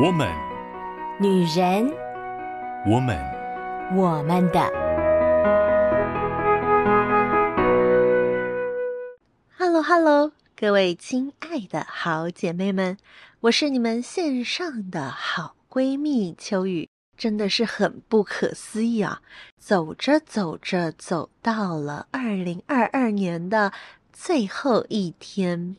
我们，女人，我们，我们的。Hello，Hello，各位亲爱的好姐妹们，我是你们线上的好闺蜜秋雨，真的是很不可思议啊！走着走着，走到了二零二二年的最后一天。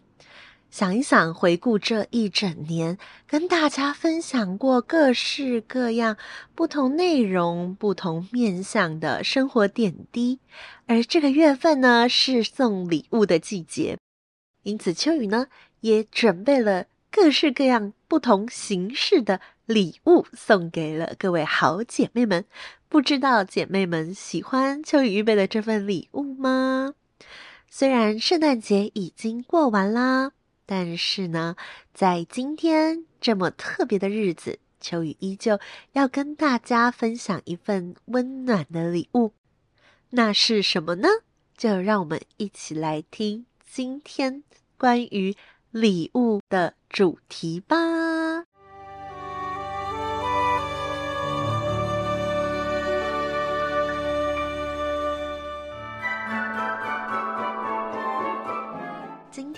想一想，回顾这一整年，跟大家分享过各式各样、不同内容、不同面向的生活点滴。而这个月份呢，是送礼物的季节，因此秋雨呢也准备了各式各样、不同形式的礼物送给了各位好姐妹们。不知道姐妹们喜欢秋雨预备的这份礼物吗？虽然圣诞节已经过完啦。但是呢，在今天这么特别的日子，秋雨依旧要跟大家分享一份温暖的礼物。那是什么呢？就让我们一起来听今天关于礼物的主题吧。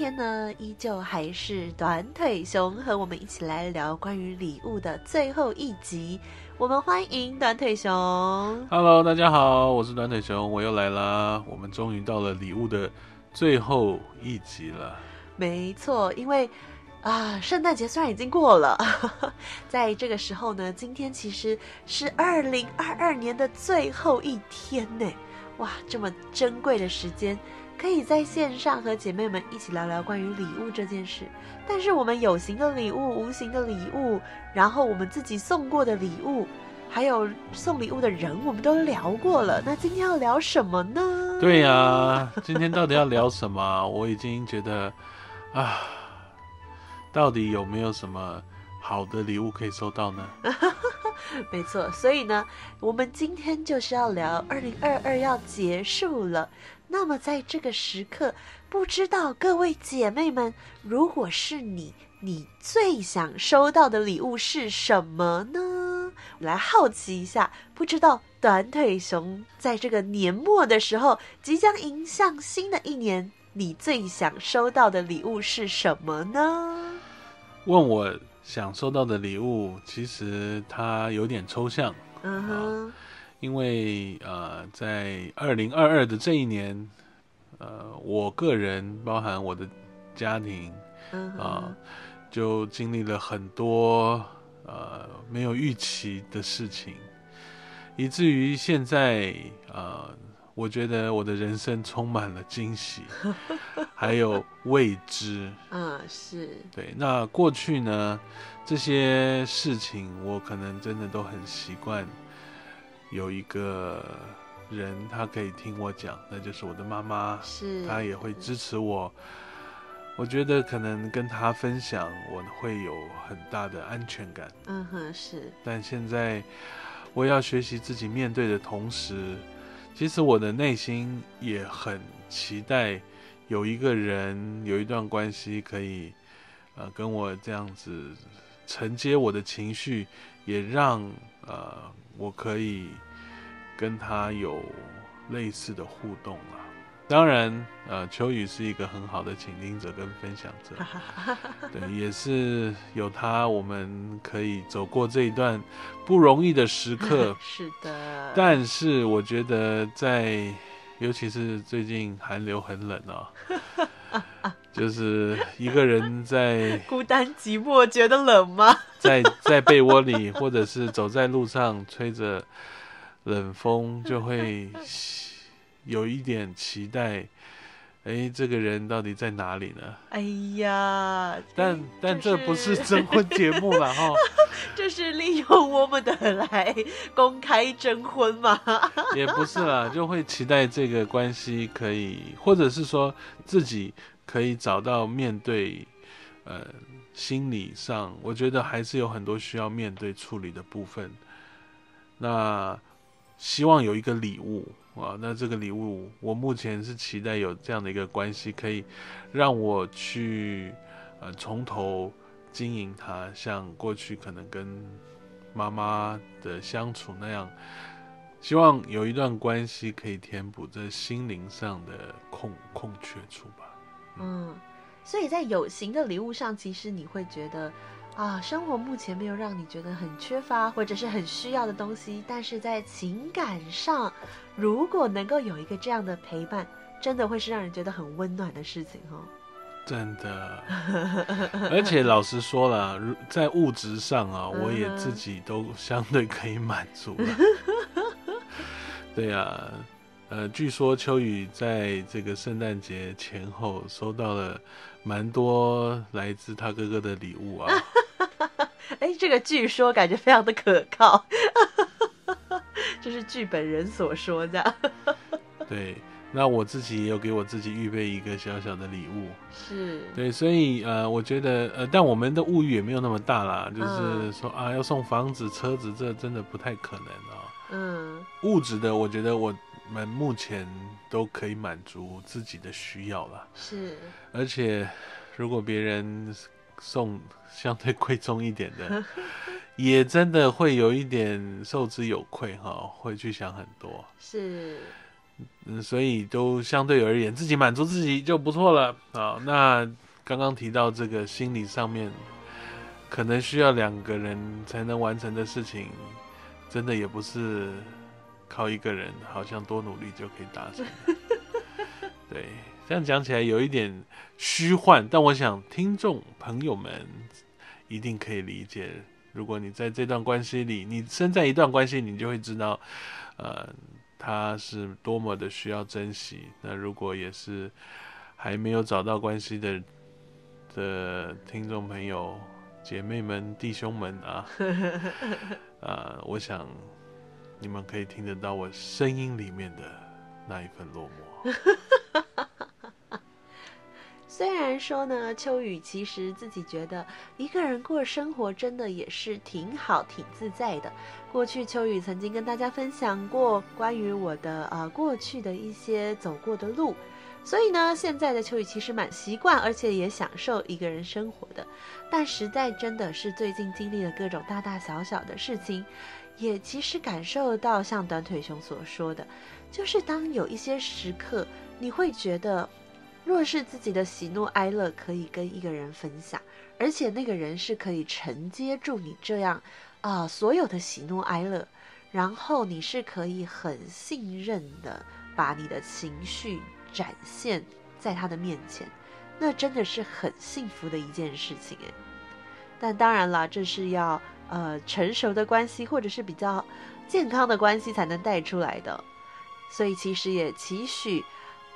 天呢，依旧还是短腿熊和我们一起来聊关于礼物的最后一集。我们欢迎短腿熊。Hello，大家好，我是短腿熊，我又来啦。我们终于到了礼物的最后一集了。没错，因为啊，圣诞节虽然已经过了，在这个时候呢，今天其实是二零二二年的最后一天呢。哇，这么珍贵的时间。可以在线上和姐妹们一起聊聊关于礼物这件事，但是我们有形的礼物、无形的礼物，然后我们自己送过的礼物，还有送礼物的人，我们都聊过了。那今天要聊什么呢？对呀、啊，今天到底要聊什么？我已经觉得啊，到底有没有什么好的礼物可以收到呢？没错，所以呢，我们今天就是要聊二零二二要结束了。那么在这个时刻，不知道各位姐妹们，如果是你，你最想收到的礼物是什么呢？来好奇一下，不知道短腿熊在这个年末的时候，即将迎向新的一年，你最想收到的礼物是什么呢？问我想收到的礼物，其实它有点抽象。嗯哼。啊因为呃，在二零二二的这一年，呃，我个人包含我的家庭，啊、uh 就经历了很多呃没有预期的事情，以至于现在呃，我觉得我的人生充满了惊喜，还有未知。嗯、uh,，是。对，那过去呢，这些事情我可能真的都很习惯。有一个人，他可以听我讲，那就是我的妈妈。是，他也会支持我。我觉得可能跟他分享，我会有很大的安全感。嗯哼，是。但现在我要学习自己面对的同时，其实我的内心也很期待有一个人，有一段关系可以，呃，跟我这样子承接我的情绪，也让呃。我可以跟他有类似的互动啊，当然，呃，秋雨是一个很好的倾听者跟分享者，对，也是有他，我们可以走过这一段不容易的时刻。是的，但是我觉得在，尤其是最近寒流很冷啊，就是一个人在 孤单寂寞，觉得冷吗？在在被窝里，或者是走在路上，吹着冷风，就会有一点期待。哎，这个人到底在哪里呢？哎呀，但但这不是征婚节目了哈，这是利用我们的来公开征婚嘛？也不是啦，就会期待这个关系可以，或者是说自己可以找到面对，呃。心理上，我觉得还是有很多需要面对处理的部分。那希望有一个礼物啊，那这个礼物，我目前是期待有这样的一个关系，可以让我去呃从头经营它，像过去可能跟妈妈的相处那样，希望有一段关系可以填补这心灵上的空空缺处吧。嗯，嗯，所以在有形的礼物上，其实你会觉得啊，生活目前没有让你觉得很缺乏或者是很需要的东西，但是在情感上，如果能够有一个这样的陪伴，真的会是让人觉得很温暖的事情哦。真的，而且老实说了，在物质上啊，我也自己都相对可以满足了。对呀、啊，呃，据说秋雨在这个圣诞节前后收到了蛮多来自他哥哥的礼物啊。哎，这个据说感觉非常的可靠，这是剧本人所说的。对。那我自己也有给我自己预备一个小小的礼物，是对，所以呃，我觉得呃，但我们的物欲也没有那么大啦，就是说、嗯、啊，要送房子、车子，这真的不太可能啊。嗯，物质的，我觉得我们目前都可以满足自己的需要了。是，而且如果别人送相对贵重一点的，也真的会有一点受之有愧哈，会去想很多。是。嗯，所以都相对而言，自己满足自己就不错了啊。那刚刚提到这个心理上面，可能需要两个人才能完成的事情，真的也不是靠一个人，好像多努力就可以达成。对，这样讲起来有一点虚幻，但我想听众朋友们一定可以理解。如果你在这段关系里，你身在一段关系，你就会知道，呃。他是多么的需要珍惜。那如果也是还没有找到关系的的听众朋友、姐妹们、弟兄们啊，啊，我想你们可以听得到我声音里面的那一份落寞。虽然说呢，秋雨其实自己觉得一个人过生活真的也是挺好、挺自在的。过去秋雨曾经跟大家分享过关于我的呃过去的一些走过的路，所以呢，现在的秋雨其实蛮习惯，而且也享受一个人生活的。但实在真的是最近经历了各种大大小小的事情，也其实感受到像短腿熊所说的，就是当有一些时刻，你会觉得。若是自己的喜怒哀乐可以跟一个人分享，而且那个人是可以承接住你这样啊、所有的喜怒哀乐，然后你是可以很信任的把你的情绪展现在他的面前，那真的是很幸福的一件事情诶。但当然了，这是要呃成熟的关系或者是比较健康的关系才能带出来的，所以其实也期许。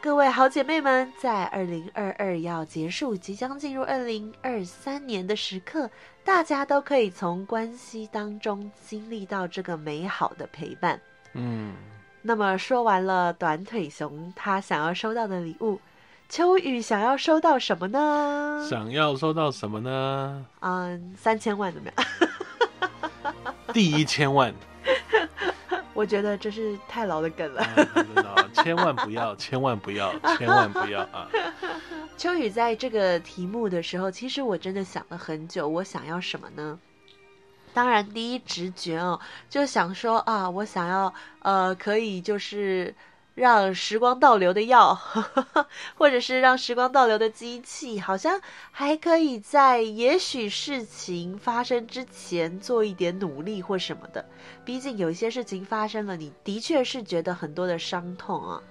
各位好姐妹们，在二零二二要结束，即将进入二零二三年的时刻，大家都可以从关系当中经历到这个美好的陪伴。嗯，那么说完了短腿熊他想要收到的礼物，秋雨想要收到什么呢？想要收到什么呢？嗯，三千万怎么样？第一千万。我觉得这是太老的梗了，啊，千万不要，千万不要，千万不要啊！秋雨在这个题目的时候，其实我真的想了很久，我想要什么呢？当然，第一直觉哦，就想说啊，我想要呃，可以就是。让时光倒流的药，或者是让时光倒流的机器，好像还可以在也许事情发生之前做一点努力或什么的。毕竟有一些事情发生了，你的确是觉得很多的伤痛啊。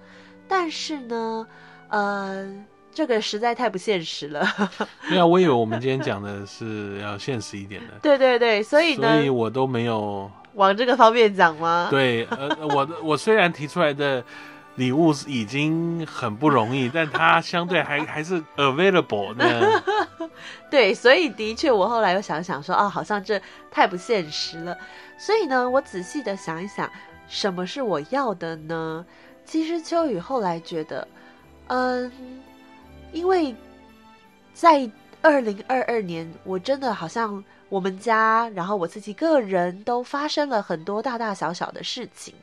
但是呢，呃，这个实在太不现实了。对啊，我以为我们今天讲的是要现实一点的。对对对，所以呢，所以我都没有往这个方面讲吗？对，呃，我我虽然提出来的。礼物已经很不容易，但它相对还还是 available 呢。对，所以的确，我后来又想想说，啊，好像这太不现实了。所以呢，我仔细的想一想，什么是我要的呢？其实秋雨后来觉得，嗯，因为在二零二二年，我真的好像我们家，然后我自己个人都发生了很多大大小小的事情。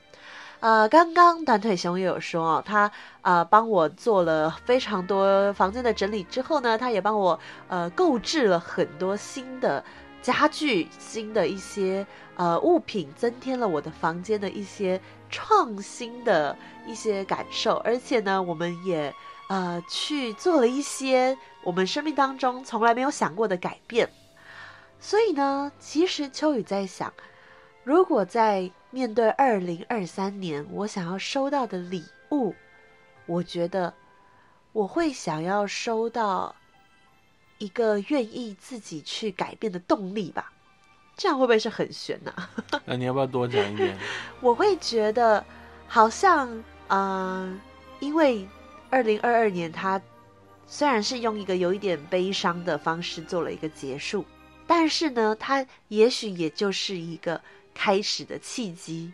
呃，刚刚短腿熊也有说哦，他呃帮我做了非常多房间的整理之后呢，他也帮我呃购置了很多新的家具、新的一些呃物品，增添了我的房间的一些创新的一些感受。而且呢，我们也呃去做了一些我们生命当中从来没有想过的改变。所以呢，其实秋雨在想，如果在面对二零二三年，我想要收到的礼物，我觉得我会想要收到一个愿意自己去改变的动力吧。这样会不会是很玄呢？那 你要不要多讲一点？我会觉得好像，嗯、呃，因为二零二二年它虽然是用一个有一点悲伤的方式做了一个结束，但是呢，它也许也就是一个。开始的契机，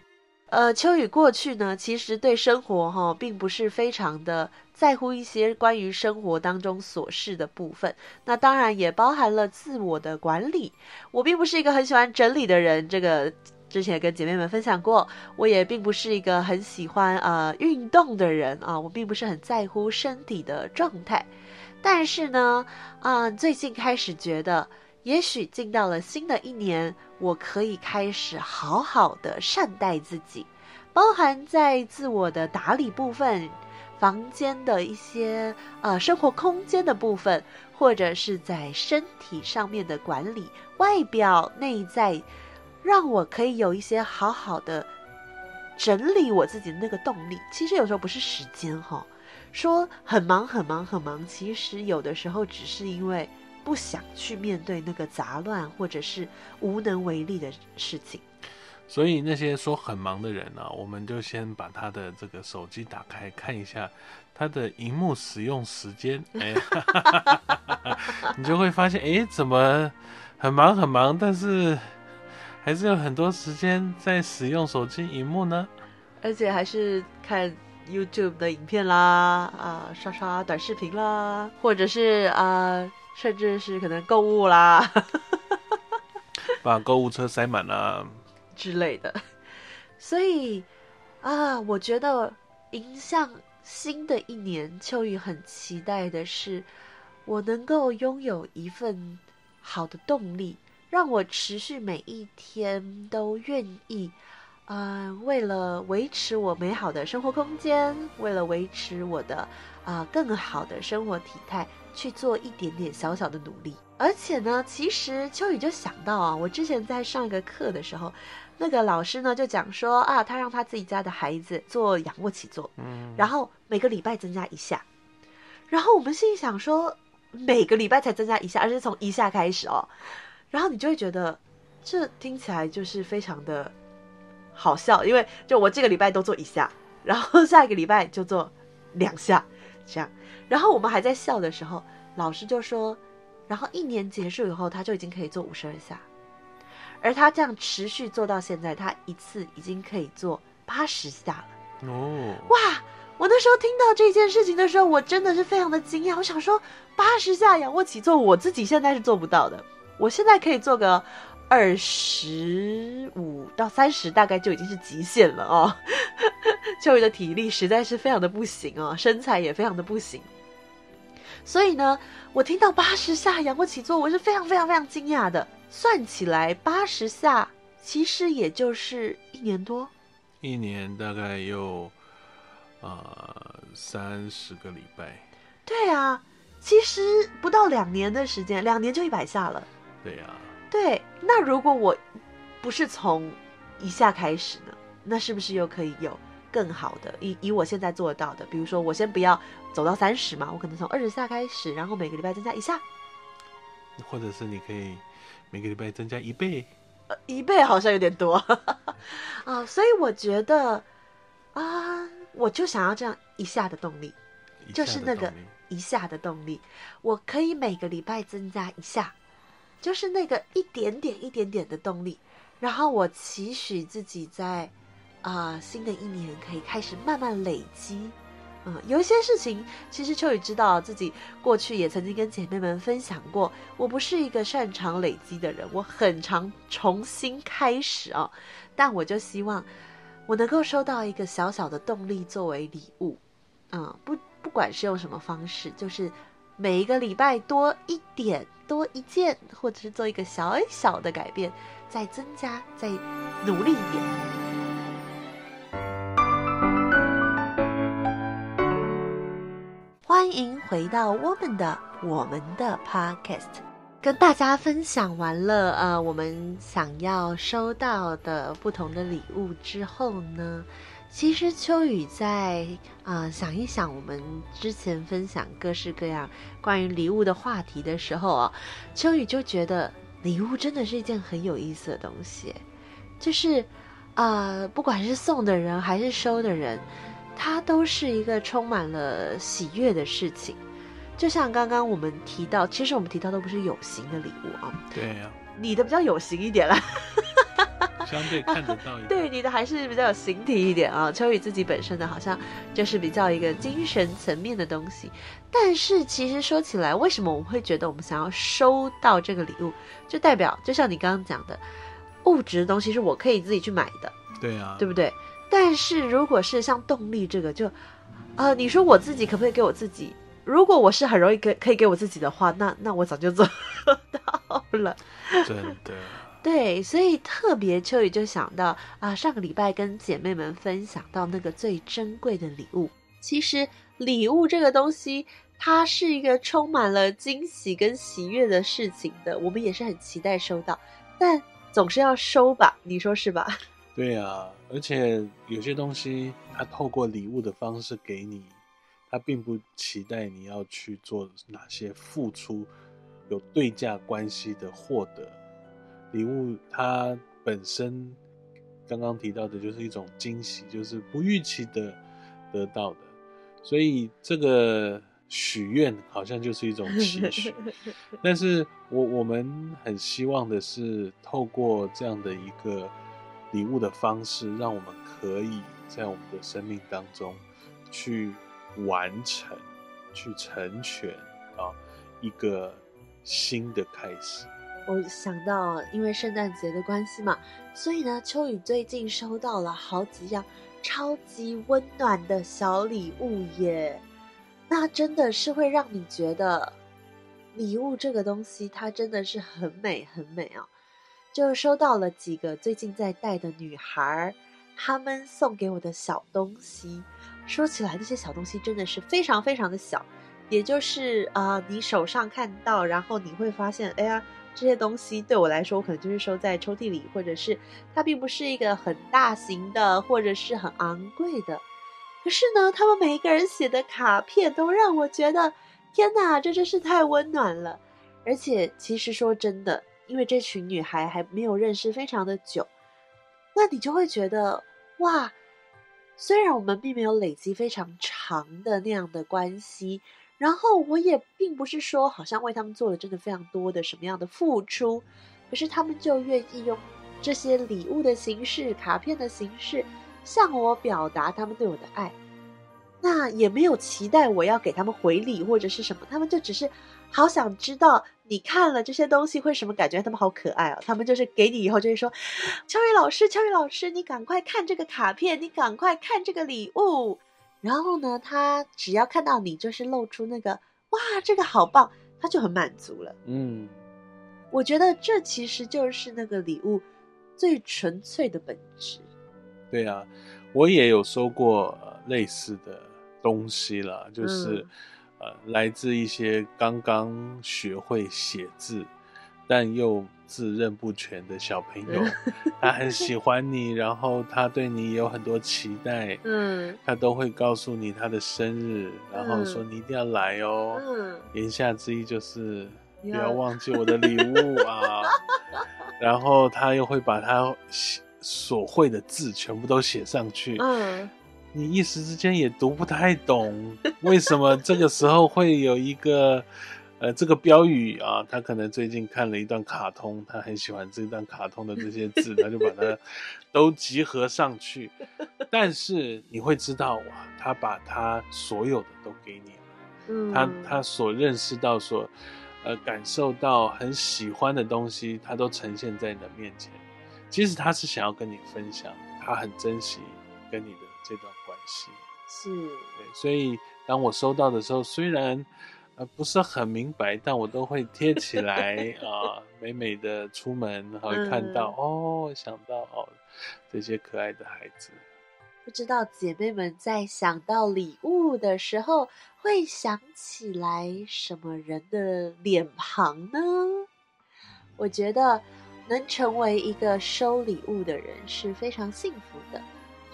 呃，秋雨过去呢，其实对生活哈、并不是非常的在乎一些关于生活当中琐事的部分。那当然也包含了自我的管理。我并不是一个很喜欢整理的人，这个之前也跟姐妹们分享过。我也并不是一个很喜欢呃运动的人啊，我并不是很在乎身体的状态。但是呢，啊、最近开始觉得。也许进到了新的一年，我可以开始好好的善待自己，包含在自我的打理部分、房间的一些呃生活空间的部分，或者是在身体上面的管理，外表内在，让我可以有一些好好的整理我自己的那个动力。其实有时候不是时间哈，说很忙很忙很忙，其实有的时候只是因为。不想去面对那个杂乱，或者是无能为力的事情。所以那些说很忙的人呢、啊，我们就先把他的这个手机打开看一下他的荧幕使用时间，哎，你就会发现，哎，怎么很忙很忙，但是还是有很多时间在使用手机荧幕呢？而且还是看 YouTube 的影片啦，啊、呃，刷刷短视频啦，或者是啊。呃甚至是可能购物啦，把购物车塞满了之类的。所以啊，我觉得迎向新的一年，秋雨很期待的是，我能够拥有一份好的动力，让我持续每一天都愿意，啊，为了维持我美好的生活空间，为了维持我的啊更好的生活体态。去做一点点小小的努力，而且呢，其实秋雨就想到啊，我之前在上一个课的时候，那个老师呢就讲说啊，他让他自己家的孩子做仰卧起坐，嗯，然后每个礼拜增加一下，然后我们心里想说，每个礼拜才增加一下，而且从一下开始哦，然后你就会觉得这听起来就是非常的好笑，因为就我这个礼拜都做一下，然后下一个礼拜就做两下，这样。然后我们还在笑的时候，老师就说，然后一年结束以后，他就已经可以做五十二下，而他这样持续做到现在，他一次已经可以做八十下了。哦，哇！我那时候听到这件事情的时候，我真的是非常的惊讶。我想说，八十下仰卧起坐，我自己现在是做不到的。我现在可以做个二十五到三十，大概就已经是极限了哦。秋雨的体力实在是非常的不行哦，身材也非常的不行。所以呢，我听到八十下仰卧起坐，我是非常非常非常惊讶的。算起来，八十下其实也就是一年多，一年大概有呃三十个礼拜。对啊，其实不到两年的时间，两年就一百下了。对呀、啊，对。那如果我不是从一下开始呢？那是不是又可以有？更好的，以以我现在做到的，比如说我先不要走到三十嘛，我可能从二十下开始，然后每个礼拜增加一下，或者是你可以每个礼拜增加一倍，呃，一倍好像有点多 啊，所以我觉得啊，我就想要这样一下的动力，就是那个一下的动力，我可以每个礼拜增加一下，就是那个一点点一点点的动力，然后我期许自己在。啊、新的一年可以开始慢慢累积，嗯，有一些事情，其实秋雨知道自己过去也曾经跟姐妹们分享过，我不是一个擅长累积的人，我很常重新开始啊，但我就希望我能够收到一个小小的动力作为礼物，嗯，不不管是用什么方式，就是每一个礼拜多一点、多一件，或者是做一个小小的改变，再增加、再努力一点。欢迎回到我们的我们的 Podcast。跟大家分享完了，呃，我们想要收到的不同的礼物之后呢，其实秋雨在啊、想一想我们之前分享各式各样关于礼物的话题的时候啊，秋雨就觉得礼物真的是一件很有意思的东西，就是啊、不管是送的人还是收的人，它都是一个充满了喜悦的事情。就像刚刚我们提到，其实我们提到都不是有形的礼物啊。对呀、啊，你的比较有形一点啦，相对看得到一点。对，你的还是比较有形体一点啊。秋雨自己本身的好像就是比较一个精神层面的东西。但是其实说起来，为什么我们会觉得我们想要收到这个礼物，就代表就像你刚刚讲的，物质的东西是我可以自己去买的。对啊，对不对？但是如果是像动力这个，就呃，你说我自己可不可以给我自己？如果我是很容易给可以给我自己的话，那那我早就做到了。真的。对，所以特别秋雨就想到啊，上个礼拜跟姐妹们分享到那个最珍贵的礼物。其实礼物这个东西，它是一个充满了惊喜跟喜悦的事情的。我们也是很期待收到，但总是要收吧？你说是吧？对啊，而且有些东西，它透过礼物的方式给你。他并不期待你要去做哪些付出，有对价关系的获得礼物。它本身刚刚提到的就是一种惊喜，就是不预期的得到的。所以这个许愿好像就是一种期许。但是我我们很希望的是，透过这样的一个礼物的方式，让我们可以在我们的生命当中去。完成，去成全啊，一个新的开始。我想到，因为圣诞节的关系嘛，所以呢，秋雨最近收到了好几样超级温暖的小礼物耶。那真的是会让你觉得，礼物这个东西它真的是很美很美啊。就收到了几个最近在带的女孩，她们送给我的小东西。说起来，那些小东西真的是非常非常的小，也就是啊、你手上看到，然后你会发现，哎呀，这些东西对我来说，我可能就是收在抽屉里，或者是它并不是一个很大型的，或者是很昂贵的。可是呢，他们每一个人写的卡片都让我觉得，天哪，这真是太温暖了。而且，其实说真的，因为这群女孩还没有认识非常的久，那你就会觉得，哇。虽然我们并没有累积非常长的那样的关系，然后我也并不是说好像为他们做了真的非常多的什么样的付出，可是他们就愿意用这些礼物的形式、卡片的形式向我表达他们对我的爱。那也没有期待我要给他们回礼或者是什么，他们就只是好想知道你看了这些东西会什么感觉，他们好可爱哦。他们就是给你以后就会说：“秋雨老师，秋雨老师，你赶快看这个卡片，你赶快看这个礼物。”然后呢，他只要看到你，就是露出那个“哇，这个好棒”，他就很满足了。嗯，我觉得这其实就是那个礼物最纯粹的本质。对啊，我也有收过类似的。东西了，就是，呃，来自一些刚刚学会写字，但又自认不全的小朋友，他很喜欢你，然后他对你有很多期待，嗯，他都会告诉你他的生日，然后说你一定要来哦，嗯，言下之意就是不要忘记我的礼物啊，然后他又会把他所会的字全部都写上去，嗯。你一时之间也读不太懂，为什么这个时候会有一个，呃，这个标语啊？他可能最近看了一段卡通，他很喜欢这段卡通的这些字，他就把它 都集合上去。但是你会知道，哇，他把他所有的都给你了，嗯，他他所认识到、所呃感受到很喜欢的东西，他都呈现在你的面前。其实他是想要跟你分享，他很珍惜。跟你的这段关系。是，对，所以当我收到的时候，虽然呃不是很明白，但我都会贴起来 啊、呃，美美的出门，然后会看到、嗯、哦，想到哦这些可爱的孩子。不知道姐妹们在想到礼物的时候，会想起来什么人的脸庞呢？我觉得能成为一个收礼物的人是非常幸福的。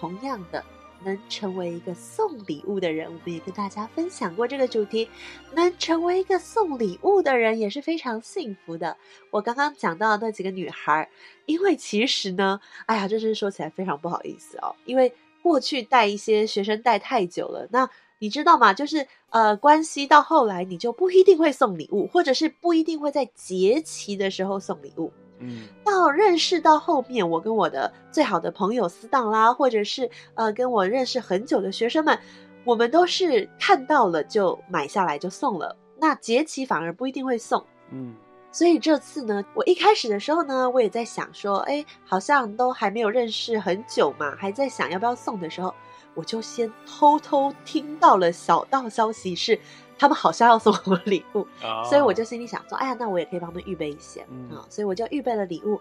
同样的。能成为一个送礼物的人，我们也跟大家分享过这个主题。能成为一个送礼物的人也是非常幸福的。我刚刚讲到的那几个女孩，因为其实呢，哎呀，这是说起来非常不好意思哦，因为过去带一些学生带太久了，那你知道吗？就是呃，关系到后来，你就不一定会送礼物，或者是不一定会在节期的时候送礼物。嗯，到认识到后面，我跟我的最好的朋友死党啦，或者是呃跟我认识很久的学生们，我们都是看到了就买下来就送了。那节期反而不一定会送。嗯，所以这次呢，我一开始的时候呢，我也在想说，哎，好像都还没有认识很久嘛，还在想要不要送的时候，我就先偷偷听到了小道消息是。他们好像要送我礼物，oh. 所以我就心里想说：“哎呀，那我也可以帮他们预备一些啊。嗯”所以我就预备了礼物，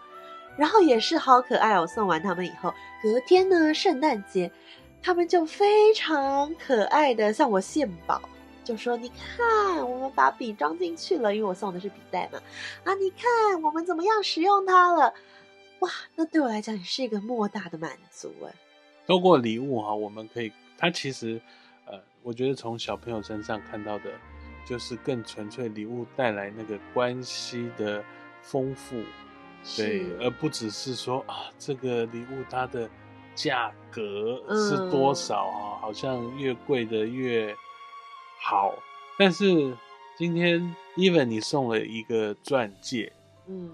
然后也是好可爱哦。送完他们以后，隔天呢，圣诞节，他们就非常可爱的向我献宝，就说：“你看，我们把笔装进去了，因为我送的是笔袋嘛。啊，你看我们怎么样使用它了？哇，那对我来讲也是一个莫大的满足哎。透过礼物哈，我们可以，它其实。”我觉得从小朋友身上看到的，就是更纯粹礼物带来那个关系的丰富，对，而不只是说啊，这个礼物它的价格是多少啊，嗯、好像越贵的越好。但是今天，even 你送了一个钻戒，嗯，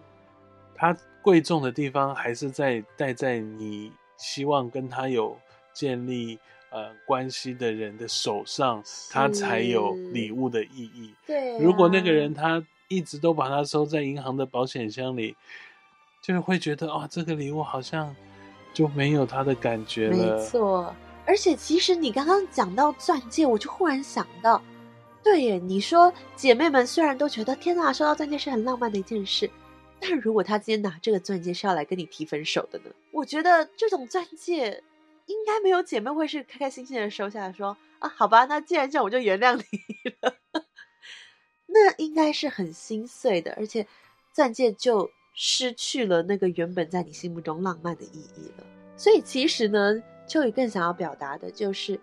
它贵重的地方还是在戴在你希望跟他有建立。呃，关系的人的手上，他才有礼物的意义。对、啊，如果那个人他一直都把它收在银行的保险箱里，就会觉得啊、哦，这个礼物好像就没有他的感觉了。没错，而且其实你刚刚讲到钻戒，我就忽然想到，对耶，你说姐妹们虽然都觉得天哪，收到钻戒是很浪漫的一件事，但如果他今天拿这个钻戒是要来跟你提分手的呢？我觉得这种钻戒。应该没有姐妹会是开开心心的收下来说啊，好吧，那既然这样，我就原谅你了。那应该是很心碎的，而且钻戒就失去了那个原本在你心目中浪漫的意义了。所以其实呢，秋雨更想要表达的就是，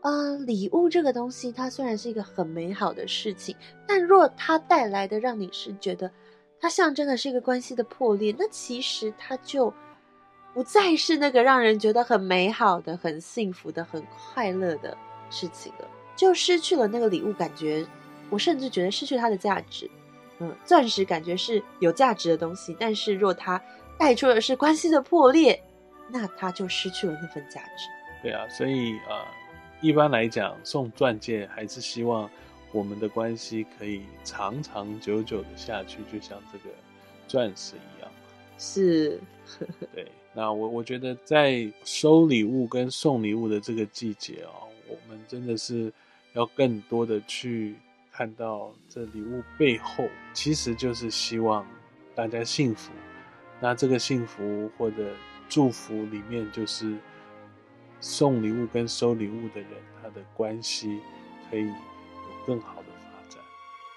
啊、呃，礼物这个东西，它虽然是一个很美好的事情，但若它带来的让你是觉得它象征的是一个关系的破裂，那其实它就。不再是那个让人觉得很美好的、很幸福的、很快乐的事情了，就失去了那个礼物感觉。我甚至觉得失去它的价值。嗯，钻石感觉是有价值的东西，但是若它带出的是关系的破裂，那它就失去了那份价值。对啊，所以呃，一般来讲，送钻戒还是希望我们的关系可以长长久久的下去，就像这个钻石一样。是，对。那我我觉得在收礼物跟送礼物的这个季节啊，我们真的是要更多的去看到这礼物背后，其实就是希望大家幸福。那这个幸福或者祝福里面，就是送礼物跟收礼物的人，他的关系可以有更好。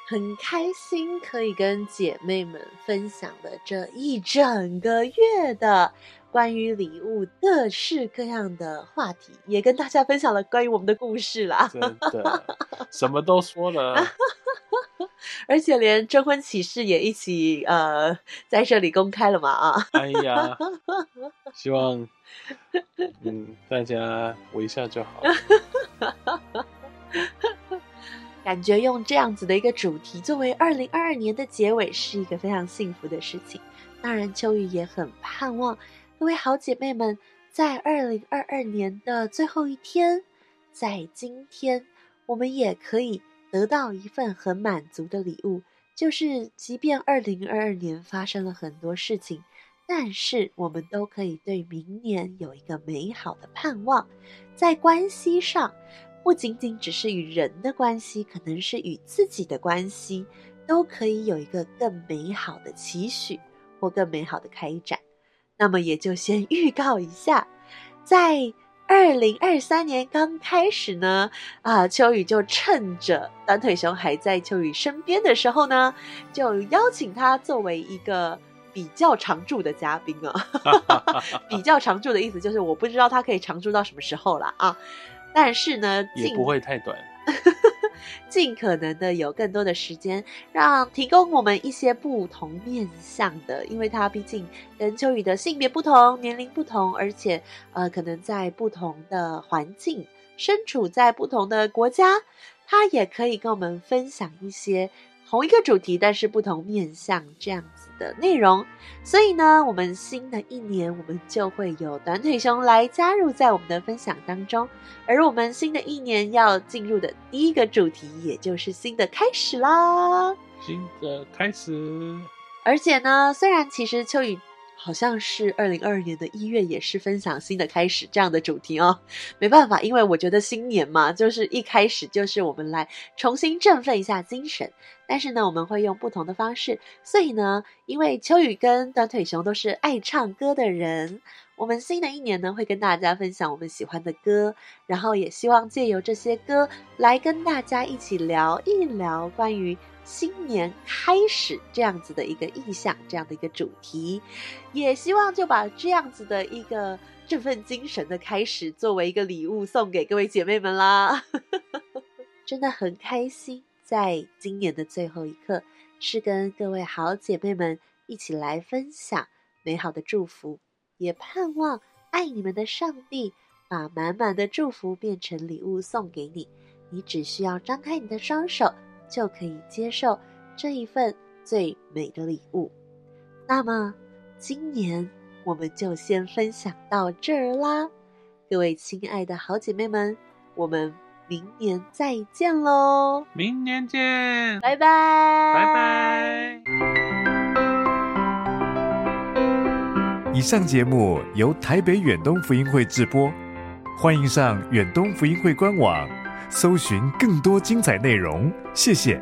很开心可以跟姐妹们分享了这一整个月的。关于礼物各式各样的话题，也跟大家分享了关于我们的故事啦。真的，什么都说了，而且连征婚启事也一起呃在这里公开了嘛啊！哎呀，希望嗯大家微笑就好。感觉用这样子的一个主题作为二零二二年的结尾，是一个非常幸福的事情。当然，秋雨也很盼望。各位好姐妹们，在二零二二年的最后一天，在今天，我们也可以得到一份很满足的礼物，就是即便二零二二年发生了很多事情，但是我们都可以对明年有一个美好的盼望，在关系上，不仅仅只是与人的关系，可能是与自己的关系，都可以有一个更美好的期许或更美好的开展。那么也就先 预告一下，在二零二三年刚开始呢，啊，秋雨就趁着短腿熊还在秋雨身边的时候呢，就邀请他作为一个。比较常驻的嘉宾啊，比较常驻的意思就是我不知道他可以常驻到什么时候了啊，但是呢，也不会太短，尽可能的有更多的时间，让提供我们一些不同面向的，因为他毕竟跟秋雨的性别不同，年龄不同，而且呃，可能在不同的环境，身处在不同的国家，他也可以跟我们分享一些。同一个主题，但是不同面向这样子的内容，所以呢，我们新的一年，我们就会有短腿熊来加入在我们的分享当中。而我们新的一年要进入的第一个主题，也就是新的开始啦。新的开始，而且呢，虽然其实秋雨。好像是二零二二年的一月，也是分享新的开始这样的主题哦。没办法，因为我觉得新年嘛，就是一开始就是我们来重新振奋一下精神。但是呢，我们会用不同的方式。所以呢，因为秋雨跟短腿熊都是爱唱歌的人，我们新的一年呢，会跟大家分享我们喜欢的歌，然后也希望借由这些歌来跟大家一起聊一聊关于。新年开始这样子的一个意象，这样的一个主题，也希望就把这样子的一个振奋精神的开始，作为一个礼物送给各位姐妹们啦。真的很开心，在今年的最后一刻，是跟各位好姐妹们一起来分享美好的祝福，也盼望爱你们的上帝把满满的祝福变成礼物送给你，你只需要张开你的双手。就可以接受这一份最美的礼物。那么，今年我们就先分享到这儿啦，各位亲爱的好姐妹们，我们明年再见喽！明年见，拜拜，拜拜。以上节目由台北远东福音会制播，欢迎上远东福音会官网。搜寻更多精彩内容，谢谢。